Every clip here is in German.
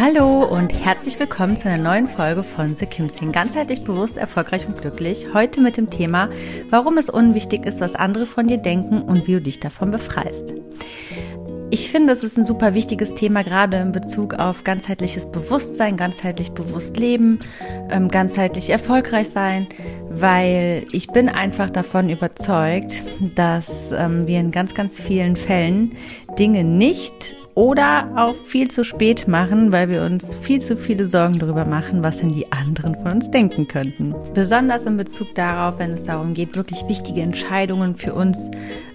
Hallo und herzlich willkommen zu einer neuen Folge von The Kimsing. Ganzheitlich bewusst, erfolgreich und glücklich. Heute mit dem Thema, warum es unwichtig ist, was andere von dir denken und wie du dich davon befreist. Ich finde, es ist ein super wichtiges Thema, gerade in Bezug auf ganzheitliches Bewusstsein, ganzheitlich bewusst leben, ähm, ganzheitlich erfolgreich sein, weil ich bin einfach davon überzeugt, dass ähm, wir in ganz, ganz vielen Fällen Dinge nicht oder auch viel zu spät machen, weil wir uns viel zu viele Sorgen darüber machen, was denn die anderen von uns denken könnten. Besonders in Bezug darauf, wenn es darum geht, wirklich wichtige Entscheidungen für uns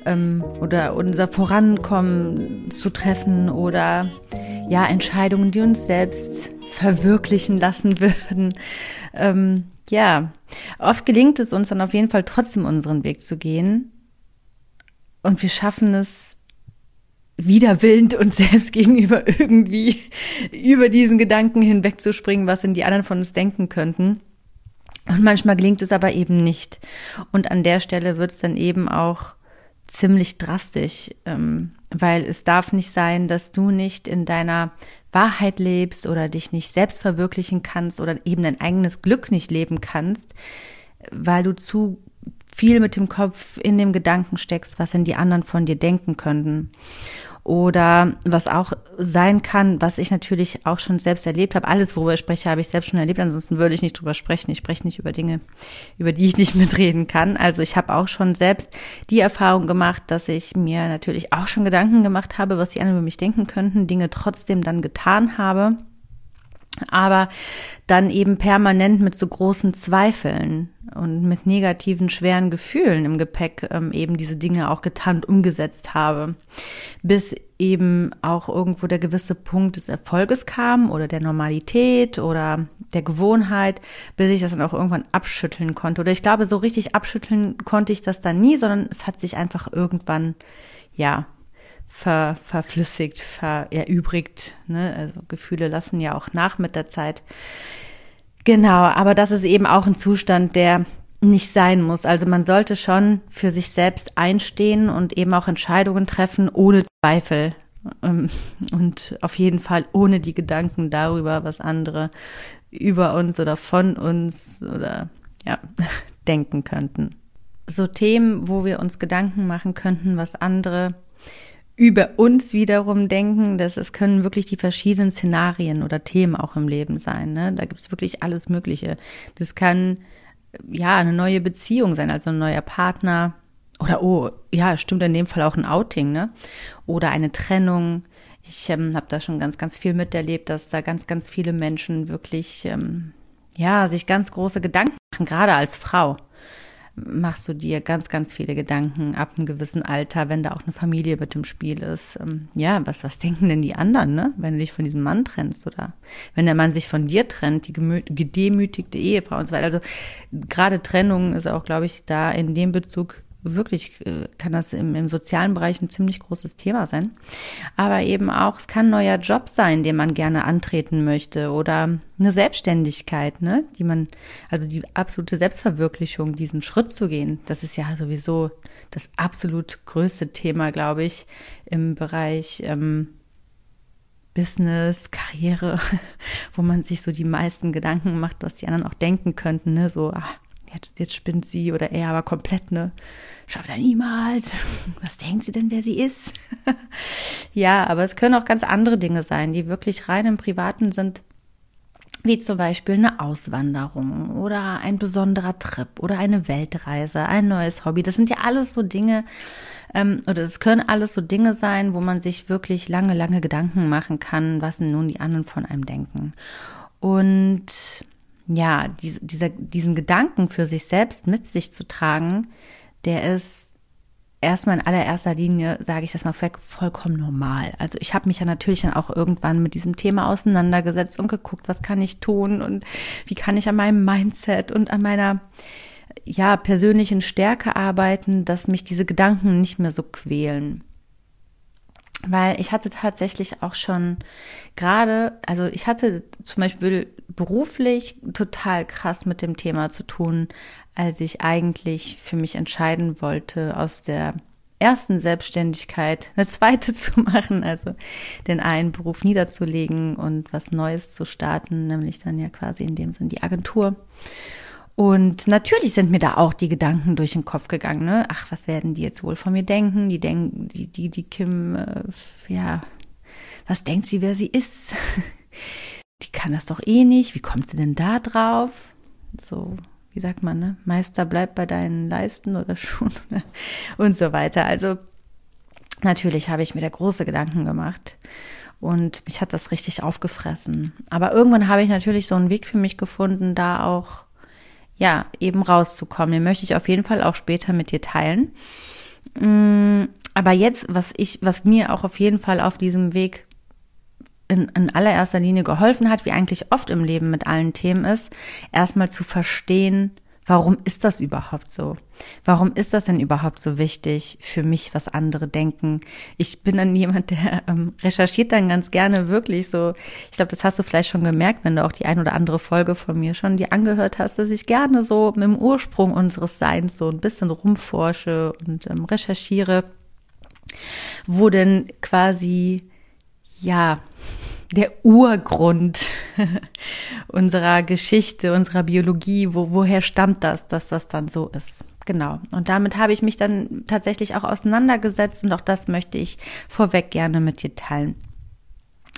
ähm, oder unser Vorankommen zu treffen oder ja, Entscheidungen, die uns selbst verwirklichen lassen würden. Ähm, ja, oft gelingt es uns dann auf jeden Fall trotzdem unseren Weg zu gehen. Und wir schaffen es widerwillend und selbst gegenüber irgendwie über diesen Gedanken hinwegzuspringen, was in die anderen von uns denken könnten. Und manchmal gelingt es aber eben nicht. Und an der Stelle wird es dann eben auch ziemlich drastisch, ähm, weil es darf nicht sein, dass du nicht in deiner Wahrheit lebst oder dich nicht selbst verwirklichen kannst oder eben dein eigenes Glück nicht leben kannst, weil du zu viel mit dem Kopf in dem Gedanken steckst, was denn die anderen von dir denken könnten. Oder was auch sein kann, was ich natürlich auch schon selbst erlebt habe. Alles, worüber ich spreche, habe ich selbst schon erlebt. Ansonsten würde ich nicht drüber sprechen. Ich spreche nicht über Dinge, über die ich nicht mitreden kann. Also ich habe auch schon selbst die Erfahrung gemacht, dass ich mir natürlich auch schon Gedanken gemacht habe, was die anderen über mich denken könnten, Dinge trotzdem dann getan habe aber dann eben permanent mit so großen Zweifeln und mit negativen, schweren Gefühlen im Gepäck ähm, eben diese Dinge auch getan und umgesetzt habe, bis eben auch irgendwo der gewisse Punkt des Erfolges kam oder der Normalität oder der Gewohnheit, bis ich das dann auch irgendwann abschütteln konnte. Oder ich glaube, so richtig abschütteln konnte ich das dann nie, sondern es hat sich einfach irgendwann, ja, ver, verflüssigt, ver, erübrigt. Ne? Also Gefühle lassen ja auch nach mit der Zeit. Genau, aber das ist eben auch ein Zustand, der nicht sein muss. Also man sollte schon für sich selbst einstehen und eben auch Entscheidungen treffen ohne Zweifel ähm, und auf jeden Fall ohne die Gedanken darüber, was andere über uns oder von uns oder ja denken könnten. So Themen, wo wir uns Gedanken machen könnten, was andere über uns wiederum denken, dass es können wirklich die verschiedenen Szenarien oder Themen auch im Leben sein. Ne? Da gibt es wirklich alles Mögliche. Das kann ja eine neue Beziehung sein, also ein neuer Partner oder oh ja, stimmt in dem Fall auch ein Outing, ne? Oder eine Trennung. Ich ähm, habe da schon ganz, ganz viel miterlebt, dass da ganz, ganz viele Menschen wirklich ähm, ja sich ganz große Gedanken machen, gerade als Frau machst du dir ganz, ganz viele Gedanken ab einem gewissen Alter, wenn da auch eine Familie mit dem Spiel ist. Ähm, ja, was, was denken denn die anderen, ne? Wenn du dich von diesem Mann trennst oder wenn der Mann sich von dir trennt, die gedemütigte Ehefrau und so weiter. Also gerade Trennung ist auch, glaube ich, da in dem Bezug wirklich äh, kann das im, im sozialen Bereich ein ziemlich großes Thema sein. Aber eben auch, es kann ein neuer Job sein, den man gerne antreten möchte oder eine Selbstständigkeit, ne, die man, also die absolute Selbstverwirklichung, diesen Schritt zu gehen. Das ist ja sowieso das absolut größte Thema, glaube ich, im Bereich ähm, Business, Karriere, wo man sich so die meisten Gedanken macht, was die anderen auch denken könnten, ne, so, ach, jetzt, jetzt spinnt sie oder er aber komplett, ne? Schafft er niemals. Was denkt sie denn, wer sie ist? ja, aber es können auch ganz andere Dinge sein, die wirklich rein im Privaten sind, wie zum Beispiel eine Auswanderung oder ein besonderer Trip oder eine Weltreise, ein neues Hobby. Das sind ja alles so Dinge, ähm, oder das können alles so Dinge sein, wo man sich wirklich lange, lange Gedanken machen kann, was nun die anderen von einem denken. Und ja, diese, dieser, diesen Gedanken für sich selbst mit sich zu tragen, der ist erstmal in allererster Linie, sage ich das mal, vollkommen normal. Also ich habe mich ja natürlich dann auch irgendwann mit diesem Thema auseinandergesetzt und geguckt, was kann ich tun und wie kann ich an meinem Mindset und an meiner ja persönlichen Stärke arbeiten, dass mich diese Gedanken nicht mehr so quälen. Weil ich hatte tatsächlich auch schon gerade, also ich hatte zum Beispiel beruflich total krass mit dem Thema zu tun, als ich eigentlich für mich entscheiden wollte, aus der ersten Selbstständigkeit eine zweite zu machen, also den einen Beruf niederzulegen und was Neues zu starten, nämlich dann ja quasi in dem Sinn die Agentur. Und natürlich sind mir da auch die Gedanken durch den Kopf gegangen, ne? Ach, was werden die jetzt wohl von mir denken? Die denken, die, die, die Kim, äh, ja, was denkt sie, wer sie ist? die kann das doch eh nicht. Wie kommt sie denn da drauf? So, wie sagt man, ne? Meister bleibt bei deinen Leisten oder Schuhen und so weiter. Also natürlich habe ich mir da große Gedanken gemacht und mich hat das richtig aufgefressen. Aber irgendwann habe ich natürlich so einen Weg für mich gefunden, da auch ja eben rauszukommen. Den möchte ich auf jeden Fall auch später mit dir teilen. Mm, aber jetzt, was ich, was mir auch auf jeden Fall auf diesem Weg in, in allererster Linie geholfen hat, wie eigentlich oft im Leben mit allen Themen ist, erstmal zu verstehen, warum ist das überhaupt so? Warum ist das denn überhaupt so wichtig für mich, was andere denken? Ich bin dann jemand, der ähm, recherchiert dann ganz gerne wirklich so. Ich glaube, das hast du vielleicht schon gemerkt, wenn du auch die ein oder andere Folge von mir schon die angehört hast, dass ich gerne so mit dem Ursprung unseres Seins so ein bisschen rumforsche und ähm, recherchiere, wo denn quasi ja der Urgrund unserer Geschichte, unserer Biologie, wo, woher stammt das, dass das dann so ist. Genau. Und damit habe ich mich dann tatsächlich auch auseinandergesetzt und auch das möchte ich vorweg gerne mit dir teilen.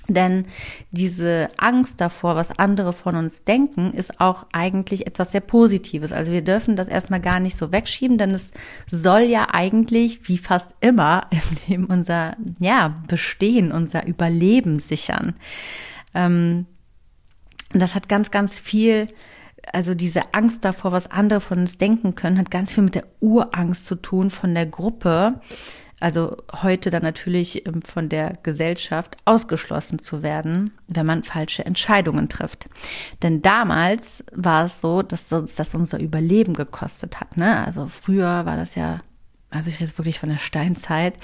Denn diese Angst davor, was andere von uns denken, ist auch eigentlich etwas sehr Positives. Also wir dürfen das erstmal gar nicht so wegschieben, denn es soll ja eigentlich, wie fast immer im Leben, unser ja, Bestehen, unser Überleben sichern. Ähm, das hat ganz, ganz viel also diese Angst davor, was andere von uns denken können, hat ganz viel mit der Urangst zu tun von der Gruppe, also heute dann natürlich ähm, von der Gesellschaft ausgeschlossen zu werden, wenn man falsche Entscheidungen trifft. Denn damals war es so, dass uns das unser Überleben gekostet hat. Ne? Also früher war das ja also ich rede wirklich von der Steinzeit,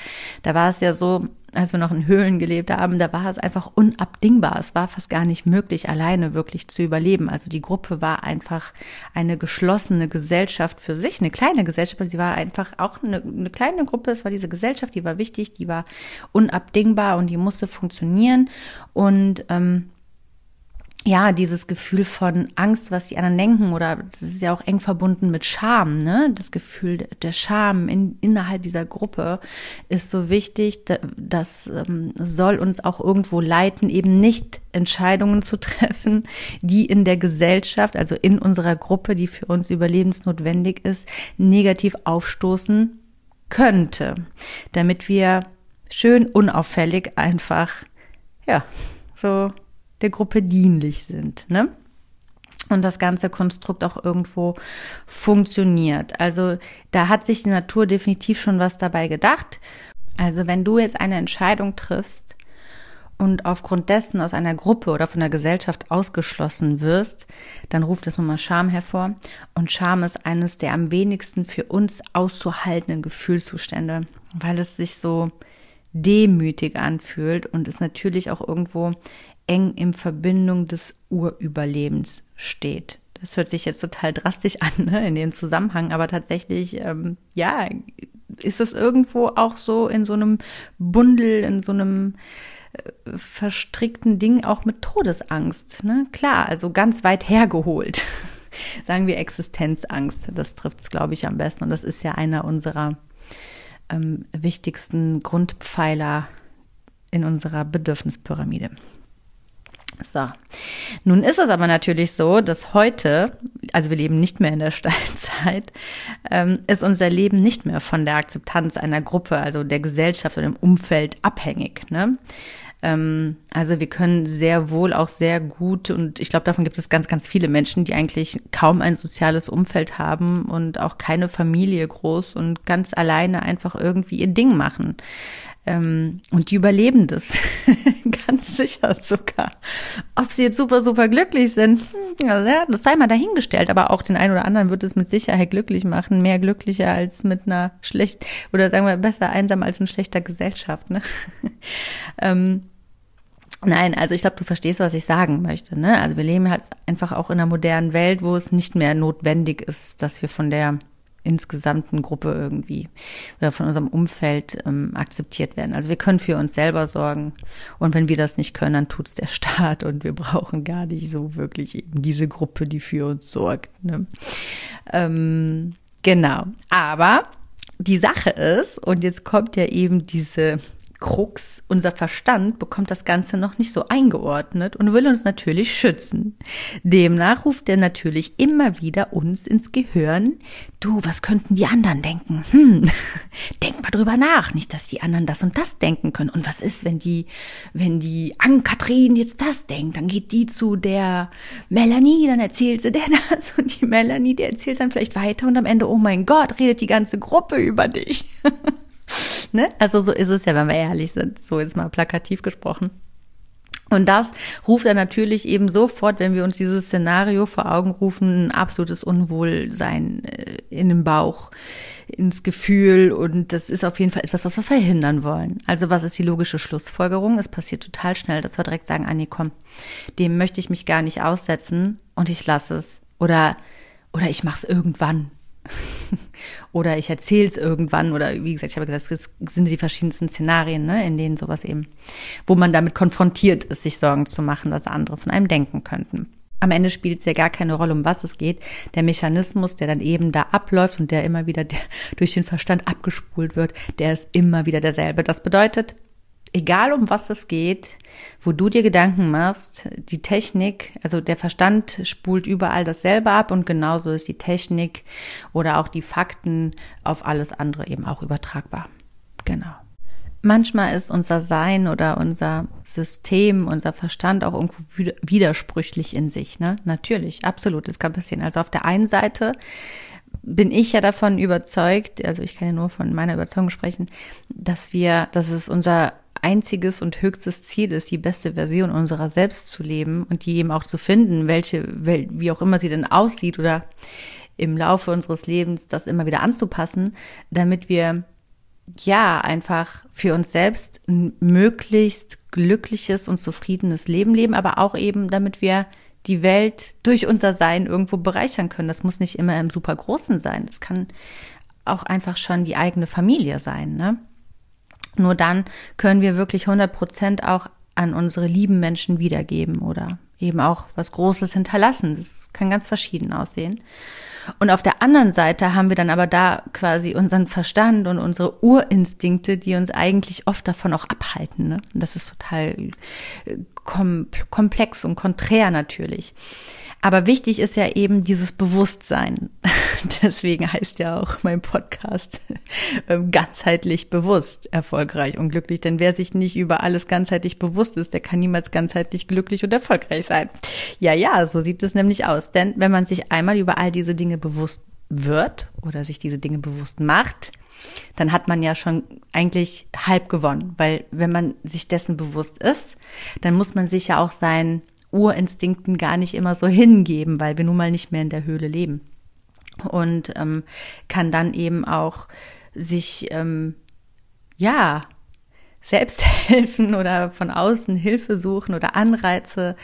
da war es ja so, als wir noch in Höhlen gelebt haben, da war es einfach unabdingbar. Es war fast gar nicht möglich, alleine wirklich zu überleben. Also die Gruppe war einfach eine geschlossene Gesellschaft für sich, eine kleine Gesellschaft. Sie war einfach auch eine, eine kleine Gruppe. Es war diese Gesellschaft, die war wichtig, die war unabdingbar und die musste funktionieren. Und ähm, ja, dieses Gefühl von Angst, was die anderen denken, oder das ist ja auch eng verbunden mit Scham, ne? Das Gefühl der Scham in, innerhalb dieser Gruppe ist so wichtig, das ähm, soll uns auch irgendwo leiten, eben nicht Entscheidungen zu treffen, die in der Gesellschaft, also in unserer Gruppe, die für uns überlebensnotwendig ist, negativ aufstoßen könnte, damit wir schön unauffällig einfach, ja, so der Gruppe dienlich sind. Ne? und das ganze Konstrukt auch irgendwo funktioniert. Also da hat sich die Natur definitiv schon was dabei gedacht. Also wenn du jetzt eine Entscheidung triffst und aufgrund dessen aus einer Gruppe oder von der Gesellschaft ausgeschlossen wirst, dann ruft das nochmal Scham hervor. Und Scham ist eines der am wenigsten für uns auszuhaltenden Gefühlszustände, weil es sich so demütig anfühlt und es natürlich auch irgendwo eng in Verbindung des Urüberlebens steht. Das hört sich jetzt total drastisch an ne, in dem Zusammenhang, aber tatsächlich, ähm, ja, ist es irgendwo auch so in so einem Bundel, in so einem äh, verstrickten Ding auch mit Todesangst. Ne? Klar, also ganz weit hergeholt. sagen wir Existenzangst. Das trifft es, glaube ich, am besten. Und das ist ja einer unserer ähm, wichtigsten Grundpfeiler in unserer Bedürfnispyramide. So. Nun ist es aber natürlich so, dass heute, also wir leben nicht mehr in der Steinzeit, ähm, ist unser Leben nicht mehr von der Akzeptanz einer Gruppe, also der Gesellschaft oder dem Umfeld abhängig. Ne? Ähm, also wir können sehr wohl auch sehr gut, und ich glaube, davon gibt es ganz, ganz viele Menschen, die eigentlich kaum ein soziales Umfeld haben und auch keine Familie groß und ganz alleine einfach irgendwie ihr Ding machen. Ähm, und die überleben das. Ganz sicher sogar. Ob sie jetzt super, super glücklich sind, hm, ja, das sei mal dahingestellt. Aber auch den einen oder anderen wird es mit Sicherheit glücklich machen. Mehr glücklicher als mit einer schlecht, oder sagen wir besser einsam als in schlechter Gesellschaft. Ne? ähm, Nein, also ich glaube, du verstehst, was ich sagen möchte. Ne? Also wir leben halt einfach auch in einer modernen Welt, wo es nicht mehr notwendig ist, dass wir von der insgesamten Gruppe irgendwie oder von unserem Umfeld ähm, akzeptiert werden. Also wir können für uns selber sorgen und wenn wir das nicht können, dann tut's der Staat und wir brauchen gar nicht so wirklich eben diese Gruppe, die für uns sorgt. Ne? Ähm, genau, aber die Sache ist, und jetzt kommt ja eben diese Krux, unser Verstand bekommt das Ganze noch nicht so eingeordnet und will uns natürlich schützen. Demnach ruft er natürlich immer wieder uns ins Gehirn, du, was könnten die anderen denken? Hm, denk mal drüber nach, nicht, dass die anderen das und das denken können. Und was ist, wenn die, wenn die Ann-Kathrin jetzt das denkt, dann geht die zu der Melanie, dann erzählt sie der das und die Melanie, die erzählt dann vielleicht weiter und am Ende, oh mein Gott, redet die ganze Gruppe über dich. Ne? Also so ist es ja, wenn wir ehrlich sind. So ist mal plakativ gesprochen. Und das ruft er natürlich eben sofort, wenn wir uns dieses Szenario vor Augen rufen, ein absolutes Unwohlsein äh, in dem Bauch, ins Gefühl. Und das ist auf jeden Fall etwas, was wir verhindern wollen. Also was ist die logische Schlussfolgerung? Es passiert total schnell, dass wir direkt sagen, Anni, komm, dem möchte ich mich gar nicht aussetzen und ich lasse es. Oder, oder ich mache es irgendwann. oder ich erzähle es irgendwann oder wie gesagt, ich habe gesagt, es sind die verschiedensten Szenarien, ne, in denen sowas eben, wo man damit konfrontiert ist, sich Sorgen zu machen, was andere von einem denken könnten. Am Ende spielt es ja gar keine Rolle, um was es geht. Der Mechanismus, der dann eben da abläuft und der immer wieder durch den Verstand abgespult wird, der ist immer wieder derselbe. Das bedeutet, egal um was es geht, wo du dir Gedanken machst, die Technik, also der Verstand spult überall dasselbe ab und genauso ist die Technik oder auch die Fakten auf alles andere eben auch übertragbar. Genau. Manchmal ist unser Sein oder unser System, unser Verstand auch irgendwo widersprüchlich in sich, ne? Natürlich, absolut, das kann passieren. Also auf der einen Seite bin ich ja davon überzeugt, also ich kann ja nur von meiner Überzeugung sprechen, dass wir, dass es unser einziges und höchstes Ziel ist, die beste Version unserer selbst zu leben und die eben auch zu finden, welche, wie auch immer sie denn aussieht oder im Laufe unseres Lebens das immer wieder anzupassen, damit wir ja einfach für uns selbst ein möglichst glückliches und zufriedenes Leben leben, aber auch eben, damit wir die Welt durch unser Sein irgendwo bereichern können. Das muss nicht immer im super großen sein. Das kann auch einfach schon die eigene Familie sein, ne? Nur dann können wir wirklich 100 Prozent auch an unsere lieben Menschen wiedergeben oder eben auch was Großes hinterlassen. Das kann ganz verschieden aussehen. Und auf der anderen Seite haben wir dann aber da quasi unseren Verstand und unsere Urinstinkte, die uns eigentlich oft davon auch abhalten. Ne? Das ist total äh, komplex und konträr natürlich. Aber wichtig ist ja eben dieses Bewusstsein. Deswegen heißt ja auch mein Podcast ähm, ganzheitlich bewusst, erfolgreich und glücklich. Denn wer sich nicht über alles ganzheitlich bewusst ist, der kann niemals ganzheitlich glücklich und erfolgreich sein. Ja, ja, so sieht es nämlich aus. Denn wenn man sich einmal über all diese Dinge bewusst wird oder sich diese Dinge bewusst macht, dann hat man ja schon eigentlich halb gewonnen. Weil wenn man sich dessen bewusst ist, dann muss man sich ja auch sein Urinstinkten gar nicht immer so hingeben, weil wir nun mal nicht mehr in der Höhle leben. Und ähm, kann dann eben auch sich, ähm, ja, selbst helfen oder von außen Hilfe suchen oder Anreize,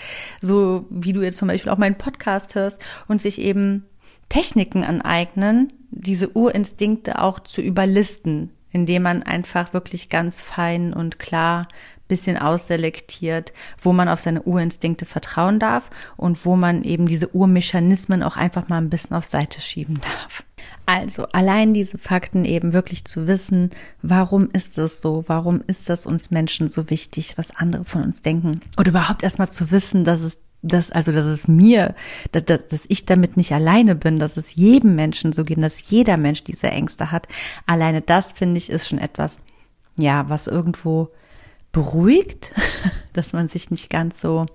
so wie du jetzt zum Beispiel auch meinen Podcast hörst und sich eben Techniken aneignen, diese Urinstinkte auch zu überlisten, indem man einfach wirklich ganz fein und klar bisschen ausselektiert, wo man auf seine Urinstinkte vertrauen darf und wo man eben diese Urmechanismen auch einfach mal ein bisschen auf Seite schieben darf. Also allein diese Fakten eben wirklich zu wissen, warum ist es so, warum ist das uns Menschen so wichtig, was andere von uns denken oder überhaupt erstmal zu wissen, dass es dass, also, dass es mir, dass, dass ich damit nicht alleine bin, dass es jedem Menschen so geht, dass jeder Mensch diese Ängste hat. Alleine das, finde ich, ist schon etwas, ja, was irgendwo beruhigt, dass man sich nicht ganz so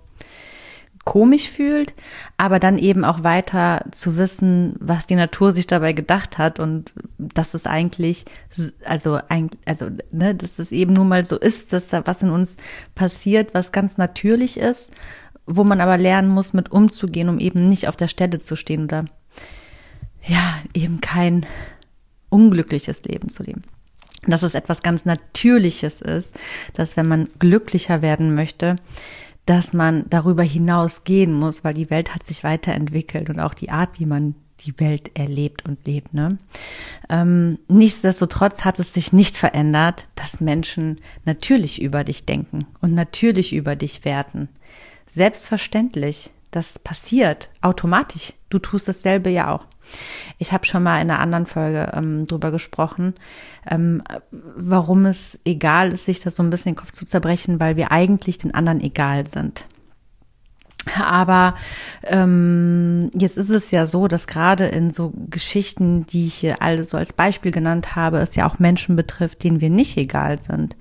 komisch fühlt, aber dann eben auch weiter zu wissen, was die Natur sich dabei gedacht hat und dass es eigentlich, also, also, ne, dass es eben nun mal so ist, dass da was in uns passiert, was ganz natürlich ist wo man aber lernen muss, mit umzugehen, um eben nicht auf der Stelle zu stehen oder ja, eben kein unglückliches Leben zu leben. Dass es etwas ganz Natürliches ist, dass wenn man glücklicher werden möchte, dass man darüber hinausgehen muss, weil die Welt hat sich weiterentwickelt und auch die Art, wie man die Welt erlebt und lebt. Ne? Ähm, nichtsdestotrotz hat es sich nicht verändert, dass Menschen natürlich über dich denken und natürlich über dich werten selbstverständlich. Das passiert automatisch. Du tust dasselbe ja auch. Ich habe schon mal in einer anderen Folge ähm, drüber gesprochen, ähm, warum es egal ist, sich das so ein bisschen den Kopf zu zerbrechen, weil wir eigentlich den anderen egal sind. Aber ähm, jetzt ist es ja so, dass gerade in so Geschichten, die ich hier alle so als Beispiel genannt habe, es ja auch Menschen betrifft, denen wir nicht egal sind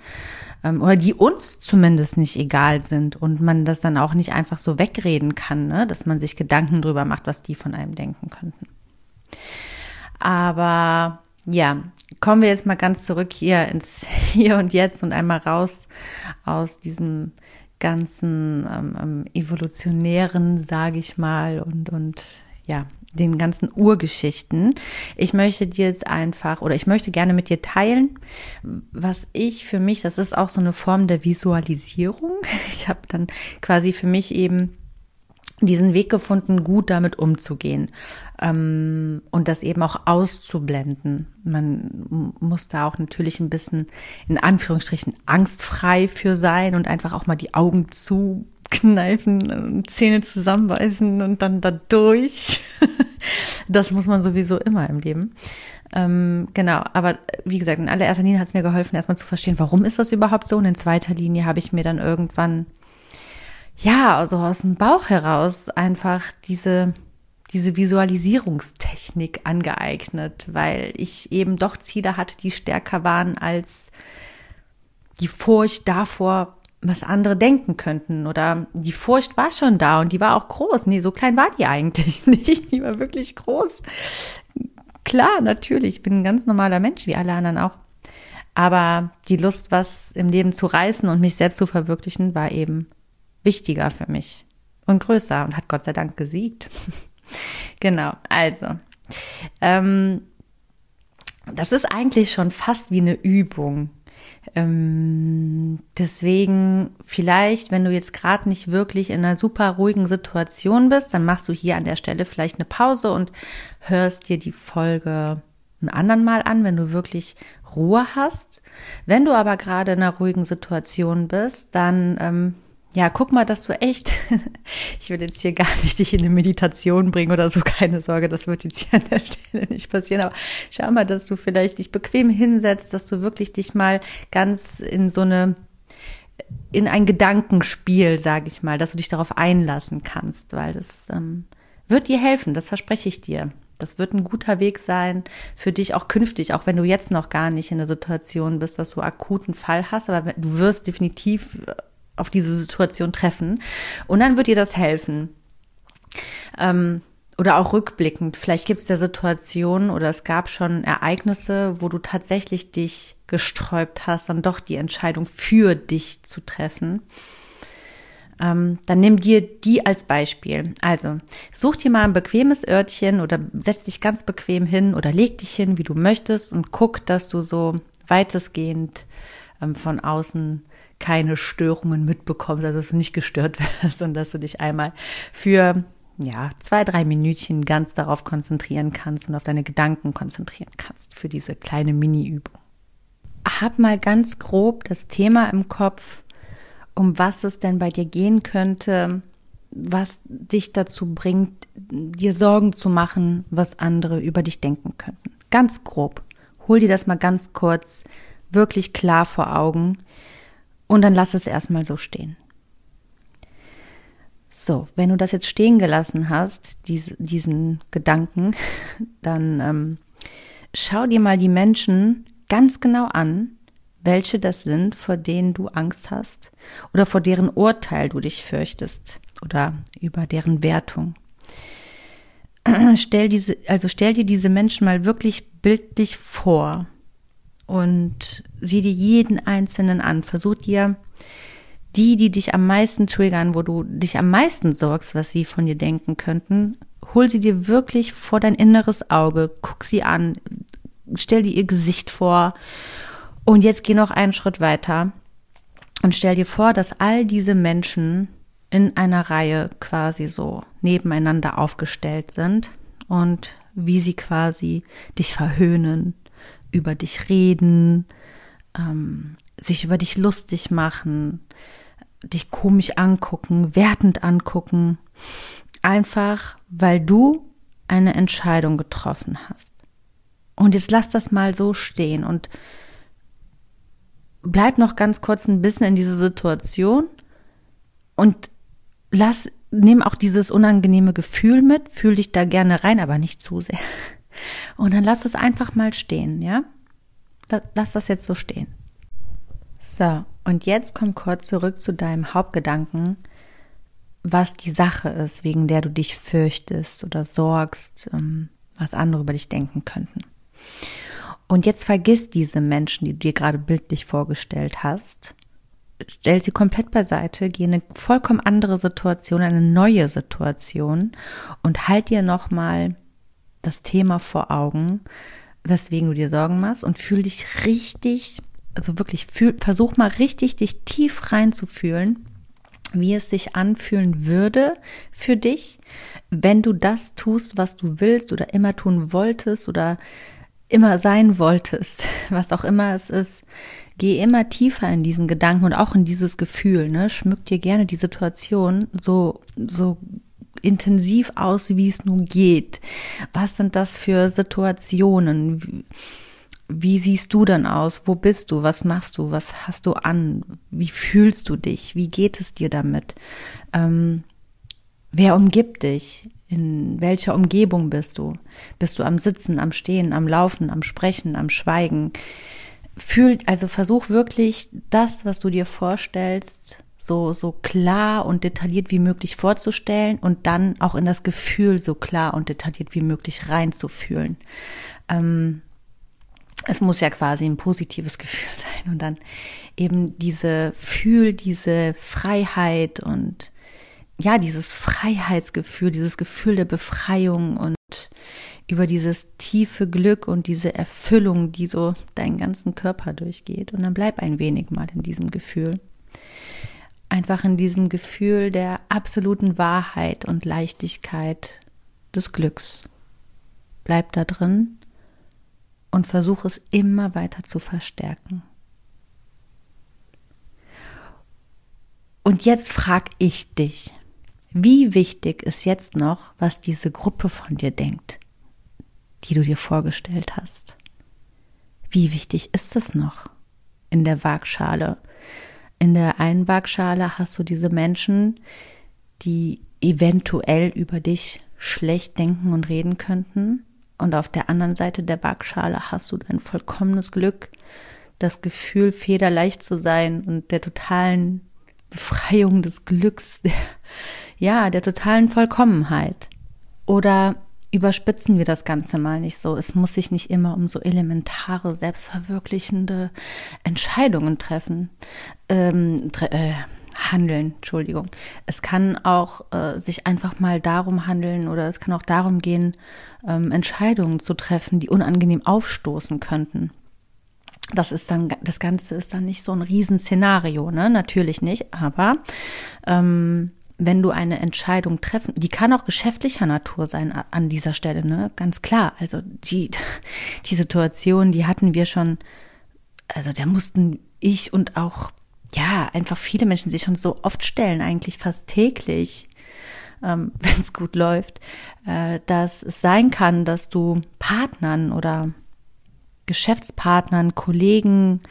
ähm, oder die uns zumindest nicht egal sind und man das dann auch nicht einfach so wegreden kann, ne? dass man sich Gedanken drüber macht, was die von einem denken könnten. Aber ja, kommen wir jetzt mal ganz zurück hier ins Hier und Jetzt und einmal raus aus diesem ganzen ähm, ähm evolutionären, sage ich mal, und, und ja, den ganzen Urgeschichten. Ich möchte dir jetzt einfach oder ich möchte gerne mit dir teilen, was ich für mich, das ist auch so eine Form der Visualisierung. Ich habe dann quasi für mich eben diesen Weg gefunden, gut damit umzugehen ähm, und das eben auch auszublenden. Man muss da auch natürlich ein bisschen in Anführungsstrichen angstfrei für sein und einfach auch mal die Augen zu kneifen, Zähne zusammenbeißen und dann da durch. das muss man sowieso immer im Leben. Ähm, genau, aber wie gesagt, in allererster Linie hat es mir geholfen, erstmal zu verstehen, warum ist das überhaupt so. Und in zweiter Linie habe ich mir dann irgendwann, ja, also aus dem Bauch heraus einfach diese, diese Visualisierungstechnik angeeignet, weil ich eben doch Ziele hatte, die stärker waren als die Furcht davor, was andere denken könnten. Oder die Furcht war schon da und die war auch groß. Nee, so klein war die eigentlich nicht. Die war wirklich groß. Klar, natürlich, ich bin ein ganz normaler Mensch, wie alle anderen auch. Aber die Lust, was im Leben zu reißen und mich selbst zu verwirklichen, war eben wichtiger für mich und größer und hat Gott sei Dank gesiegt. genau, also. Ähm, das ist eigentlich schon fast wie eine Übung. Ähm, deswegen vielleicht, wenn du jetzt gerade nicht wirklich in einer super ruhigen Situation bist, dann machst du hier an der Stelle vielleicht eine Pause und hörst dir die Folge ein anderen Mal an, wenn du wirklich Ruhe hast. Wenn du aber gerade in einer ruhigen Situation bist, dann ähm, ja, guck mal, dass du echt, ich will jetzt hier gar nicht dich in eine Meditation bringen oder so, keine Sorge, das wird jetzt hier an der Stelle nicht passieren, aber schau mal, dass du vielleicht dich bequem hinsetzt, dass du wirklich dich mal ganz in so eine, in ein Gedankenspiel, sage ich mal, dass du dich darauf einlassen kannst, weil das ähm, wird dir helfen, das verspreche ich dir. Das wird ein guter Weg sein für dich auch künftig, auch wenn du jetzt noch gar nicht in der Situation bist, dass du akuten Fall hast, aber du wirst definitiv auf diese Situation treffen. Und dann wird dir das helfen. Ähm, oder auch rückblickend. Vielleicht gibt es ja Situationen oder es gab schon Ereignisse, wo du tatsächlich dich gesträubt hast, dann doch die Entscheidung für dich zu treffen. Ähm, dann nimm dir die als Beispiel. Also such dir mal ein bequemes Örtchen oder setz dich ganz bequem hin oder leg dich hin, wie du möchtest und guck, dass du so weitestgehend ähm, von außen keine Störungen mitbekommst, also dass du nicht gestört wirst und dass du dich einmal für ja, zwei, drei Minütchen ganz darauf konzentrieren kannst und auf deine Gedanken konzentrieren kannst für diese kleine Mini-Übung. Hab mal ganz grob das Thema im Kopf, um was es denn bei dir gehen könnte, was dich dazu bringt, dir Sorgen zu machen, was andere über dich denken könnten. Ganz grob. Hol dir das mal ganz kurz wirklich klar vor Augen und dann lass es erstmal so stehen. So, wenn du das jetzt stehen gelassen hast, diese, diesen Gedanken, dann ähm, schau dir mal die Menschen ganz genau an, welche das sind, vor denen du Angst hast oder vor deren Urteil du dich fürchtest oder über deren Wertung. Stell diese, also stell dir diese Menschen mal wirklich bildlich vor und sieh dir jeden einzelnen an. Versuch dir die, die dich am meisten triggern, wo du dich am meisten sorgst, was sie von dir denken könnten, hol sie dir wirklich vor dein inneres Auge, guck sie an, stell dir ihr Gesicht vor und jetzt geh noch einen Schritt weiter und stell dir vor, dass all diese Menschen in einer Reihe quasi so nebeneinander aufgestellt sind und wie sie quasi dich verhöhnen, über dich reden, ähm, sich über dich lustig machen, dich komisch angucken, wertend angucken, einfach weil du eine Entscheidung getroffen hast. Und jetzt lass das mal so stehen und bleib noch ganz kurz ein bisschen in diese Situation und lass, nimm auch dieses unangenehme Gefühl mit, fühl dich da gerne rein, aber nicht zu sehr. Und dann lass es einfach mal stehen, ja? Lass das jetzt so stehen. So, und jetzt komm kurz zurück zu deinem Hauptgedanken, was die Sache ist, wegen der du dich fürchtest oder sorgst, ähm, was andere über dich denken könnten. Und jetzt vergiss diese Menschen, die du dir gerade bildlich vorgestellt hast, stell sie komplett beiseite, geh in eine vollkommen andere Situation, eine neue Situation und halt dir nochmal das Thema vor Augen, weswegen du dir Sorgen machst und fühl dich richtig also wirklich fühl, versuch mal richtig dich tief reinzufühlen, wie es sich anfühlen würde für dich, wenn du das tust, was du willst oder immer tun wolltest oder immer sein wolltest, was auch immer es ist. Geh immer tiefer in diesen Gedanken und auch in dieses Gefühl, ne? Schmück dir gerne die Situation so, so intensiv aus, wie es nun geht. Was sind das für Situationen? wie siehst du dann aus? Wo bist du? Was machst du? Was hast du an? Wie fühlst du dich? Wie geht es dir damit? Ähm, wer umgibt dich? In welcher Umgebung bist du? Bist du am Sitzen, am Stehen, am Laufen, am Sprechen, am Schweigen? Fühl, also versuch wirklich das, was du dir vorstellst, so, so klar und detailliert wie möglich vorzustellen und dann auch in das Gefühl so klar und detailliert wie möglich reinzufühlen. Ähm, es muss ja quasi ein positives Gefühl sein und dann eben diese Fühl, diese Freiheit und ja, dieses Freiheitsgefühl, dieses Gefühl der Befreiung und über dieses tiefe Glück und diese Erfüllung, die so deinen ganzen Körper durchgeht. Und dann bleib ein wenig mal in diesem Gefühl. Einfach in diesem Gefühl der absoluten Wahrheit und Leichtigkeit des Glücks. Bleib da drin und versuche es immer weiter zu verstärken. Und jetzt frag ich dich, wie wichtig ist jetzt noch, was diese Gruppe von dir denkt, die du dir vorgestellt hast? Wie wichtig ist es noch in der Waagschale? In der einen Waagschale hast du diese Menschen, die eventuell über dich schlecht denken und reden könnten. Und auf der anderen Seite der Waagschale hast du dein vollkommenes Glück, das Gefühl, federleicht zu sein und der totalen Befreiung des Glücks, der, ja, der totalen Vollkommenheit. Oder überspitzen wir das Ganze mal nicht so. Es muss sich nicht immer um so elementare, selbstverwirklichende Entscheidungen treffen, ähm, tre äh, handeln, Entschuldigung. Es kann auch äh, sich einfach mal darum handeln oder es kann auch darum gehen, ähm, Entscheidungen zu treffen, die unangenehm aufstoßen könnten. Das ist dann, das Ganze ist dann nicht so ein Riesenszenario, ne? Natürlich nicht, aber ähm, wenn du eine Entscheidung treffen, die kann auch geschäftlicher Natur sein an dieser Stelle, ne? Ganz klar. Also die, die Situation, die hatten wir schon, also da mussten ich und auch ja, einfach viele Menschen sich schon so oft stellen, eigentlich fast täglich, ähm, wenn es gut läuft, äh, dass es sein kann, dass du Partnern oder Geschäftspartnern, Kollegen,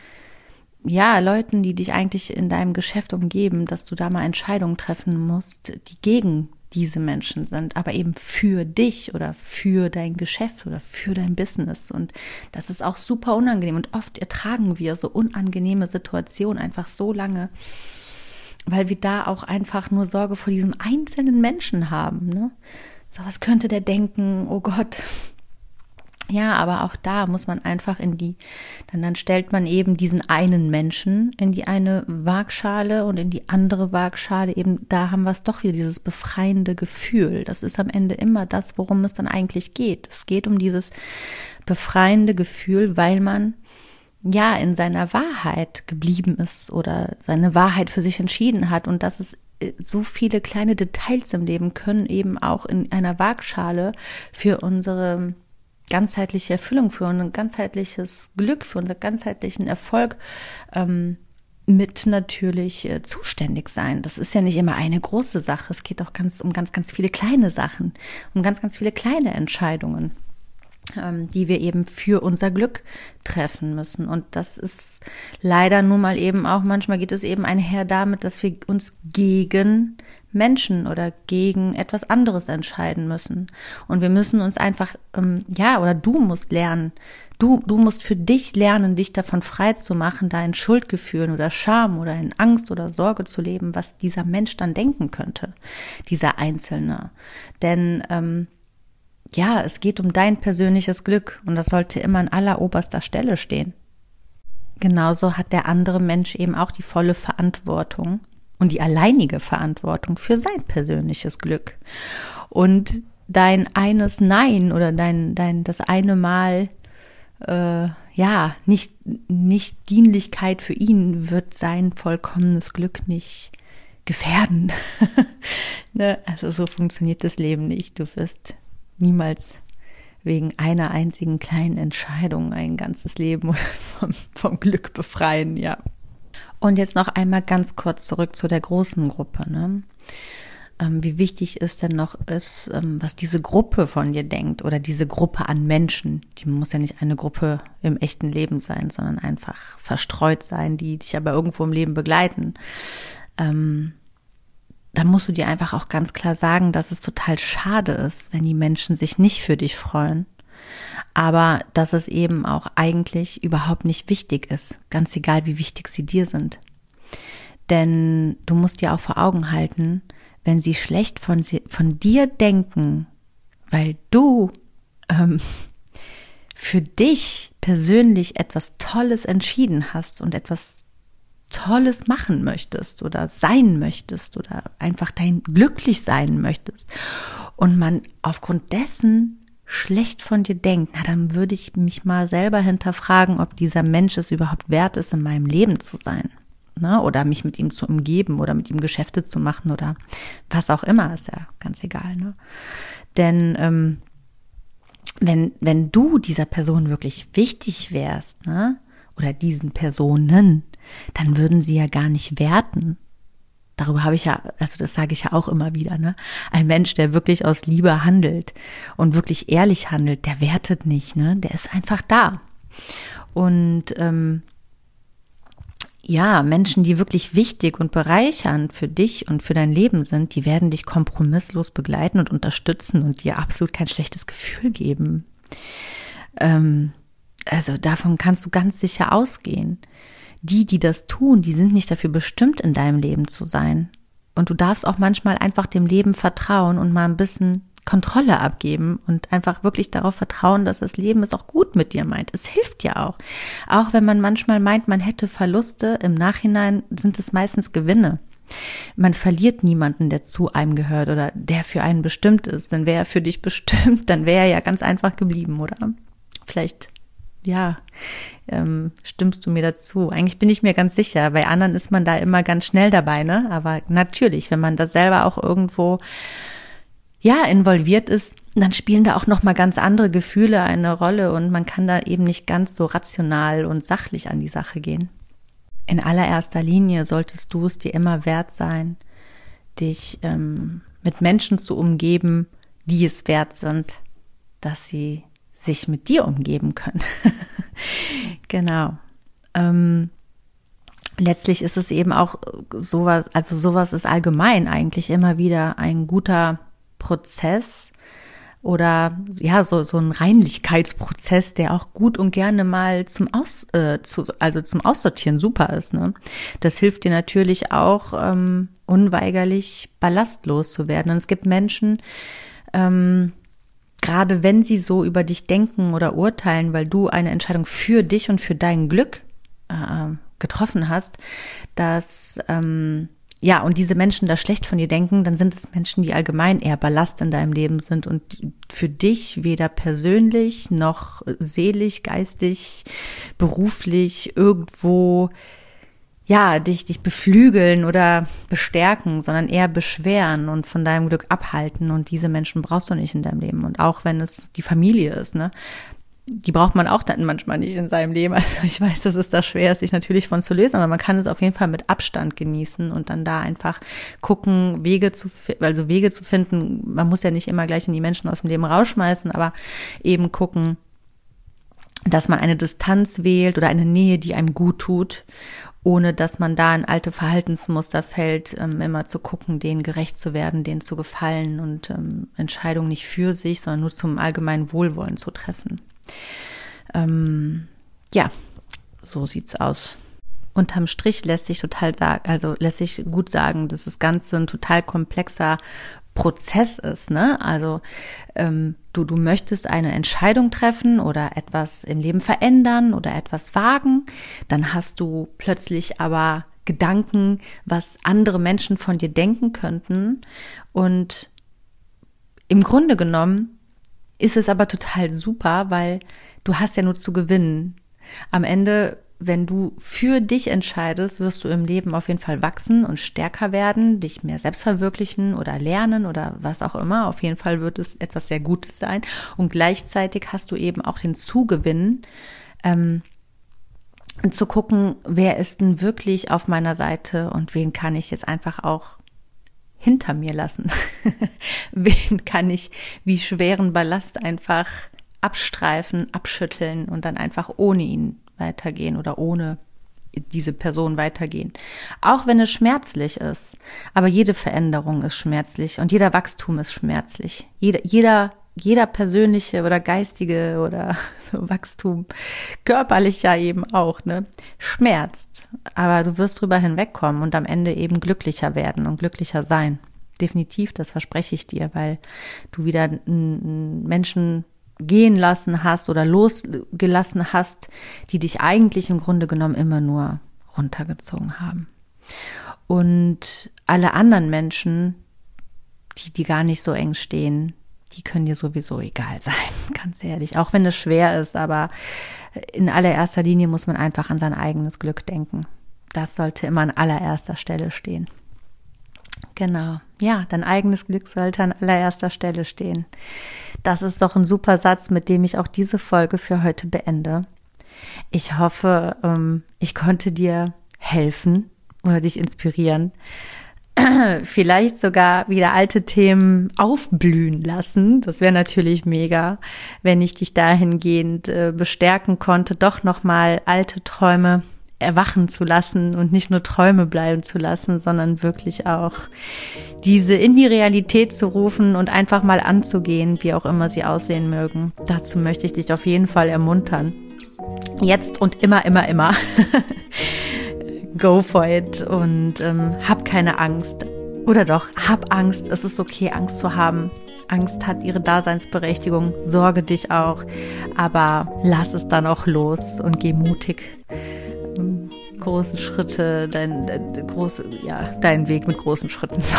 ja, Leuten, die dich eigentlich in deinem Geschäft umgeben, dass du da mal Entscheidungen treffen musst, die gegen diese Menschen sind, aber eben für dich oder für dein Geschäft oder für dein Business. Und das ist auch super unangenehm. Und oft ertragen wir so unangenehme Situationen einfach so lange, weil wir da auch einfach nur Sorge vor diesem einzelnen Menschen haben. Ne? So, was könnte der denken? Oh Gott, ja, aber auch da muss man einfach in die, dann, dann stellt man eben diesen einen Menschen in die eine Waagschale und in die andere Waagschale eben, da haben wir es doch wieder, dieses befreiende Gefühl. Das ist am Ende immer das, worum es dann eigentlich geht. Es geht um dieses befreiende Gefühl, weil man ja in seiner Wahrheit geblieben ist oder seine Wahrheit für sich entschieden hat und dass es äh, so viele kleine Details im Leben können eben auch in einer Waagschale für unsere ganzheitliche Erfüllung, für ein ganzheitliches Glück, für unseren ganzheitlichen Erfolg ähm, mit natürlich äh, zuständig sein. Das ist ja nicht immer eine große Sache. Es geht auch ganz um ganz, ganz viele kleine Sachen, um ganz, ganz viele kleine Entscheidungen, die wir eben für unser Glück treffen müssen. Und das ist leider nun mal eben auch, manchmal geht es eben einher damit, dass wir uns gegen Menschen oder gegen etwas anderes entscheiden müssen. Und wir müssen uns einfach, ähm, ja, oder du musst lernen, du, du musst für dich lernen, dich davon frei zu machen, da in Schuldgefühlen oder Scham oder in Angst oder Sorge zu leben, was dieser Mensch dann denken könnte, dieser Einzelne. Denn ähm, ja, es geht um dein persönliches Glück und das sollte immer an alleroberster Stelle stehen. Genauso hat der andere Mensch eben auch die volle Verantwortung und die alleinige Verantwortung für sein persönliches Glück. Und dein eines Nein oder dein, dein, das eine Mal, äh, ja, nicht, nicht Dienlichkeit für ihn wird sein vollkommenes Glück nicht gefährden. ne? Also so funktioniert das Leben nicht. Du wirst niemals wegen einer einzigen kleinen Entscheidung ein ganzes Leben vom, vom Glück befreien, ja. Und jetzt noch einmal ganz kurz zurück zu der großen Gruppe. Ne? Ähm, wie wichtig ist denn noch ist, ähm, was diese Gruppe von dir denkt oder diese Gruppe an Menschen. Die muss ja nicht eine Gruppe im echten Leben sein, sondern einfach verstreut sein, die dich aber irgendwo im Leben begleiten. Ähm, da musst du dir einfach auch ganz klar sagen, dass es total schade ist, wenn die Menschen sich nicht für dich freuen aber dass es eben auch eigentlich überhaupt nicht wichtig ist, ganz egal wie wichtig sie dir sind. Denn du musst dir auch vor Augen halten, wenn sie schlecht von, sie, von dir denken, weil du ähm, für dich persönlich etwas Tolles entschieden hast und etwas Tolles machen möchtest oder sein möchtest oder einfach dein glücklich sein möchtest und man aufgrund dessen schlecht von dir denkt, na dann würde ich mich mal selber hinterfragen, ob dieser Mensch es überhaupt wert ist, in meinem Leben zu sein. Ne? Oder mich mit ihm zu umgeben oder mit ihm Geschäfte zu machen oder was auch immer, ist ja ganz egal. Ne? Denn ähm, wenn, wenn du dieser Person wirklich wichtig wärst, ne? oder diesen Personen, dann würden sie ja gar nicht werten, darüber habe ich ja, also das sage ich ja auch immer wieder, ne? Ein Mensch, der wirklich aus Liebe handelt und wirklich ehrlich handelt, der wertet nicht, ne? Der ist einfach da. Und ähm, ja, Menschen, die wirklich wichtig und bereichernd für dich und für dein Leben sind, die werden dich kompromisslos begleiten und unterstützen und dir absolut kein schlechtes Gefühl geben. Ähm, also davon kannst du ganz sicher ausgehen die, die das tun, die sind nicht dafür bestimmt, in deinem Leben zu sein. Und du darfst auch manchmal einfach dem Leben vertrauen und mal ein bisschen Kontrolle abgeben und einfach wirklich darauf vertrauen, dass das Leben es auch gut mit dir meint. Es hilft ja auch. Auch wenn man manchmal meint, man hätte Verluste, im Nachhinein sind es meistens Gewinne. Man verliert niemanden, der zu einem gehört oder der für einen bestimmt ist. Denn wäre er für dich bestimmt, dann wäre er ja ganz einfach geblieben, oder? Vielleicht ja, ähm, stimmst du mir dazu? Eigentlich bin ich mir ganz sicher. Bei anderen ist man da immer ganz schnell dabei, ne? Aber natürlich, wenn man da selber auch irgendwo ja involviert ist, dann spielen da auch noch mal ganz andere Gefühle eine Rolle und man kann da eben nicht ganz so rational und sachlich an die Sache gehen. in allererster Linie solltest du es dir immer wert sein, dich ähm, mit Menschen zu umgeben, die es wert sind, dass sie sich mit dir umgeben können. genau. Ähm, letztlich ist es eben auch sowas, also sowas ist allgemein eigentlich immer wieder ein guter Prozess oder ja, so, so ein Reinlichkeitsprozess, der auch gut und gerne mal zum Aus, äh, zu, also zum Aussortieren super ist. Ne? Das hilft dir natürlich auch ähm, unweigerlich ballastlos zu werden. Und es gibt Menschen, ähm, gerade wenn sie so über dich denken oder urteilen, weil du eine Entscheidung für dich und für dein Glück äh, getroffen hast, dass ähm, ja, und diese Menschen da schlecht von dir denken, dann sind es Menschen, die allgemein eher Ballast in deinem Leben sind und für dich weder persönlich noch seelisch, geistig, beruflich irgendwo ja, dich, dich beflügeln oder bestärken, sondern eher beschweren und von deinem Glück abhalten. Und diese Menschen brauchst du nicht in deinem Leben. Und auch wenn es die Familie ist, ne? die braucht man auch dann manchmal nicht in seinem Leben. Also ich weiß, dass es da schwer ist, sich natürlich von zu lösen, aber man kann es auf jeden Fall mit Abstand genießen und dann da einfach gucken, Wege zu, also Wege zu finden. Man muss ja nicht immer gleich in die Menschen aus dem Leben rausschmeißen, aber eben gucken, dass man eine Distanz wählt oder eine Nähe, die einem gut tut, ohne dass man da in alte Verhaltensmuster fällt, ähm, immer zu gucken, denen gerecht zu werden, denen zu gefallen und ähm, Entscheidungen nicht für sich, sondern nur zum allgemeinen Wohlwollen zu treffen. Ähm, ja, so sieht's aus. Unterm Strich lässt sich total sagen, also lässt sich gut sagen, dass das Ganze ein total komplexer Prozess ist, ne? Also ähm, du, du möchtest eine Entscheidung treffen oder etwas im Leben verändern oder etwas wagen, dann hast du plötzlich aber Gedanken, was andere Menschen von dir denken könnten. Und im Grunde genommen ist es aber total super, weil du hast ja nur zu gewinnen. Am Ende, wenn du für dich entscheidest, wirst du im Leben auf jeden Fall wachsen und stärker werden, dich mehr selbst verwirklichen oder lernen oder was auch immer. Auf jeden Fall wird es etwas sehr Gutes sein. Und gleichzeitig hast du eben auch den Zugewinn, ähm, zu gucken, wer ist denn wirklich auf meiner Seite und wen kann ich jetzt einfach auch hinter mir lassen? Wen kann ich wie schweren Ballast einfach abstreifen, abschütteln und dann einfach ohne ihn weitergehen oder ohne diese Person weitergehen. Auch wenn es schmerzlich ist. Aber jede Veränderung ist schmerzlich und jeder Wachstum ist schmerzlich. Jeder, jeder, jeder persönliche oder geistige oder Wachstum, körperlich ja eben auch, ne, schmerzt. Aber du wirst drüber hinwegkommen und am Ende eben glücklicher werden und glücklicher sein. Definitiv, das verspreche ich dir, weil du wieder Menschen gehen lassen hast oder losgelassen hast, die dich eigentlich im Grunde genommen immer nur runtergezogen haben. Und alle anderen Menschen, die, die gar nicht so eng stehen, die können dir sowieso egal sein, ganz ehrlich. Auch wenn es schwer ist, aber in allererster Linie muss man einfach an sein eigenes Glück denken. Das sollte immer an allererster Stelle stehen. Genau. Ja, dein eigenes Glück sollte an allererster Stelle stehen. Das ist doch ein super Satz, mit dem ich auch diese Folge für heute beende. Ich hoffe, ähm, ich konnte dir helfen oder dich inspirieren. Vielleicht sogar wieder alte Themen aufblühen lassen. Das wäre natürlich mega, wenn ich dich dahingehend äh, bestärken konnte, doch nochmal alte Träume erwachen zu lassen und nicht nur Träume bleiben zu lassen, sondern wirklich auch diese in die Realität zu rufen und einfach mal anzugehen, wie auch immer sie aussehen mögen. Dazu möchte ich dich auf jeden Fall ermuntern. Jetzt und immer, immer, immer. Go for it und ähm, hab keine Angst. Oder doch, hab Angst. Es ist okay, Angst zu haben. Angst hat ihre Daseinsberechtigung. Sorge dich auch. Aber lass es dann auch los und geh mutig großen Schritte, dein, dein, große, ja, deinen Weg mit großen Schritten.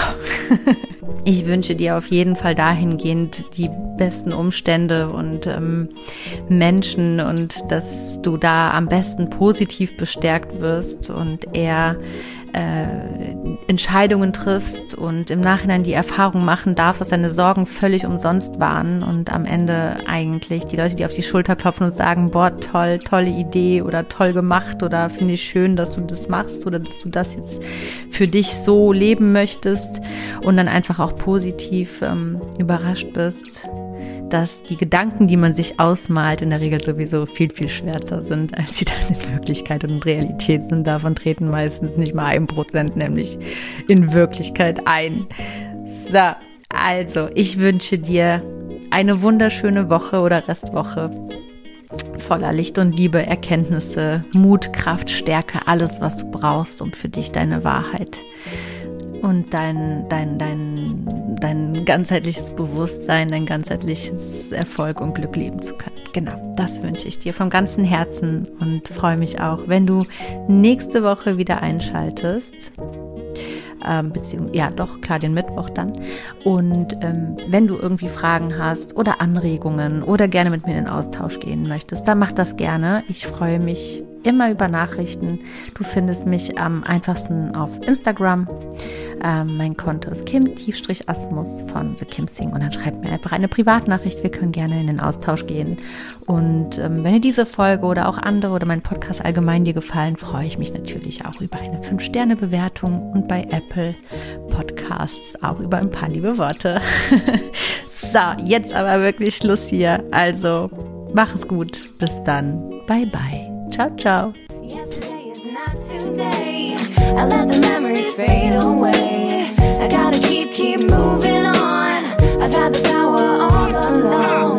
Ich wünsche dir auf jeden Fall dahingehend die besten Umstände und ähm, Menschen und dass du da am besten positiv bestärkt wirst und eher äh, Entscheidungen triffst und im Nachhinein die Erfahrung machen darfst, dass deine Sorgen völlig umsonst waren und am Ende eigentlich die Leute, die auf die Schulter klopfen und sagen, boah, toll, tolle Idee oder toll gemacht oder finde ich schön, dass du das machst oder dass du das jetzt für dich so leben möchtest und dann einfach auch positiv ähm, überrascht bist dass die Gedanken, die man sich ausmalt, in der Regel sowieso viel, viel schwärzer sind, als sie dann in Wirklichkeit und Realität sind. Davon treten meistens nicht mal ein Prozent, nämlich in Wirklichkeit ein. So, also, ich wünsche dir eine wunderschöne Woche oder Restwoche voller Licht und Liebe, Erkenntnisse, Mut, Kraft, Stärke, alles, was du brauchst, um für dich deine Wahrheit und dein, dein, dein, dein ganzheitliches Bewusstsein, dein ganzheitliches Erfolg und Glück leben zu können. Genau, das wünsche ich dir vom ganzen Herzen und freue mich auch, wenn du nächste Woche wieder einschaltest. Ähm, beziehungsweise, ja, doch, klar, den Mittwoch dann. Und ähm, wenn du irgendwie Fragen hast oder Anregungen oder gerne mit mir in den Austausch gehen möchtest, dann mach das gerne. Ich freue mich immer über Nachrichten. Du findest mich am einfachsten auf Instagram. Ähm, mein Konto ist kim-asmus von The Kim Sing und dann schreibt mir einfach eine Privatnachricht. Wir können gerne in den Austausch gehen. Und ähm, wenn dir diese Folge oder auch andere oder mein Podcast allgemein dir gefallen, freue ich mich natürlich auch über eine 5-Sterne-Bewertung und bei Apple Podcasts auch über ein paar liebe Worte. so, jetzt aber wirklich Schluss hier. Also, mach es gut. Bis dann. Bye, bye. Ciao, ciao. I let the memories fade away. I gotta keep, keep moving on. I've had the power all along.